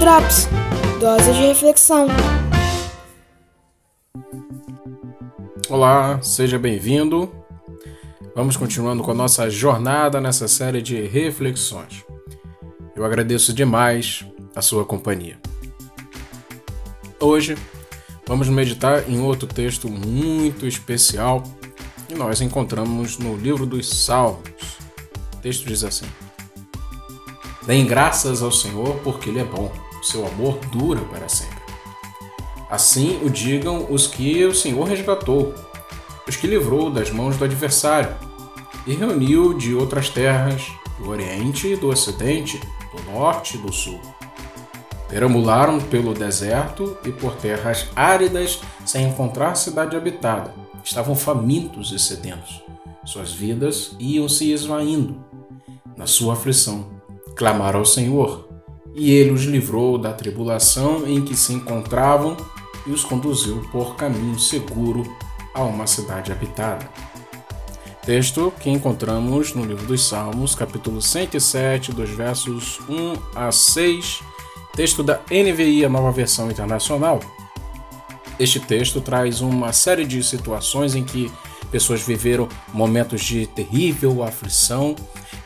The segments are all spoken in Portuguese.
Drops Dose de Reflexão. Olá, seja bem-vindo. Vamos continuando com a nossa jornada nessa série de reflexões. Eu agradeço demais a sua companhia. Hoje vamos meditar em outro texto muito especial que nós encontramos no livro dos Salmos. O texto diz assim: Deem graças ao Senhor porque Ele é bom, seu amor dura para sempre. Assim o digam os que o Senhor resgatou, os que livrou das mãos do adversário e reuniu de outras terras, do Oriente e do Ocidente, do Norte e do Sul. Perambularam pelo deserto e por terras áridas sem encontrar cidade habitada. Estavam famintos e sedentos. Suas vidas iam se esvaindo. Na sua aflição, clamaram ao Senhor, e ele os livrou da tribulação em que se encontravam e os conduziu por caminho seguro a uma cidade habitada. Texto que encontramos no livro dos Salmos, capítulo 107, dos versos 1 a 6, texto da NVI, a nova versão internacional. Este texto traz uma série de situações em que pessoas viveram momentos de terrível aflição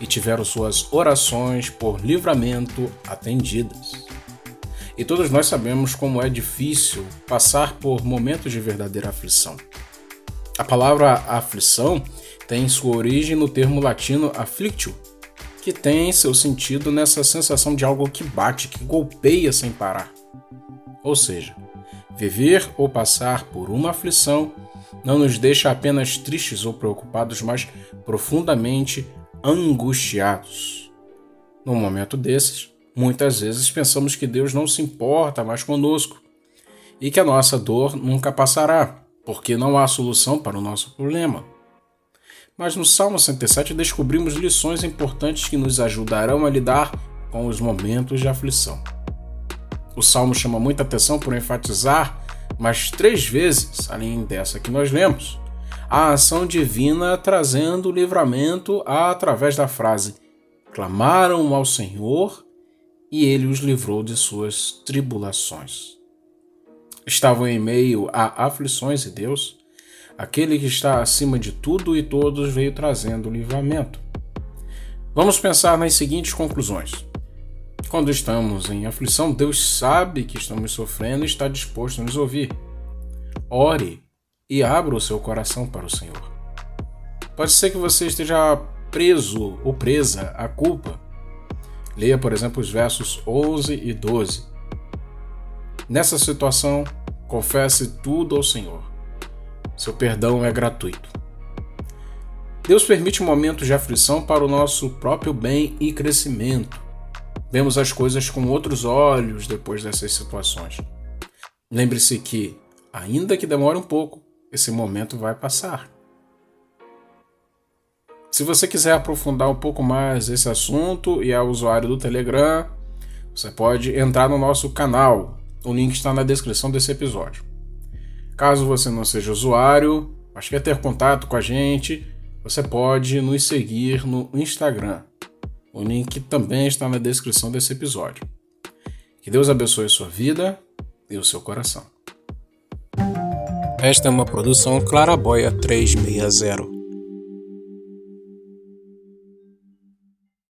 e tiveram suas orações por livramento atendidas. E todos nós sabemos como é difícil passar por momentos de verdadeira aflição. A palavra aflição tem sua origem no termo latino afflictio, que tem seu sentido nessa sensação de algo que bate, que golpeia sem parar. Ou seja, viver ou passar por uma aflição não nos deixa apenas tristes ou preocupados, mas profundamente angustiados. Num momento desses, muitas vezes pensamos que Deus não se importa mais conosco e que a nossa dor nunca passará, porque não há solução para o nosso problema. Mas no Salmo 107 descobrimos lições importantes que nos ajudarão a lidar com os momentos de aflição. O Salmo chama muita atenção por enfatizar mais três vezes, além dessa que nós lemos, a ação divina trazendo livramento através da frase: clamaram ao Senhor e ele os livrou de suas tribulações. Estavam em meio a aflições e Deus, aquele que está acima de tudo e todos, veio trazendo livramento. Vamos pensar nas seguintes conclusões. Quando estamos em aflição, Deus sabe que estamos sofrendo e está disposto a nos ouvir. Ore e abra o seu coração para o Senhor. Pode ser que você esteja preso ou presa à culpa. Leia, por exemplo, os versos 11 e 12. Nessa situação, confesse tudo ao Senhor. Seu perdão é gratuito. Deus permite momentos de aflição para o nosso próprio bem e crescimento. Vemos as coisas com outros olhos depois dessas situações. Lembre-se que, ainda que demore um pouco, esse momento vai passar. Se você quiser aprofundar um pouco mais esse assunto e é usuário do Telegram, você pode entrar no nosso canal. O link está na descrição desse episódio. Caso você não seja usuário, mas quer ter contato com a gente, você pode nos seguir no Instagram. O link também está na descrição desse episódio. Que Deus abençoe sua vida e o seu coração. Esta é uma produção Claraboia 360.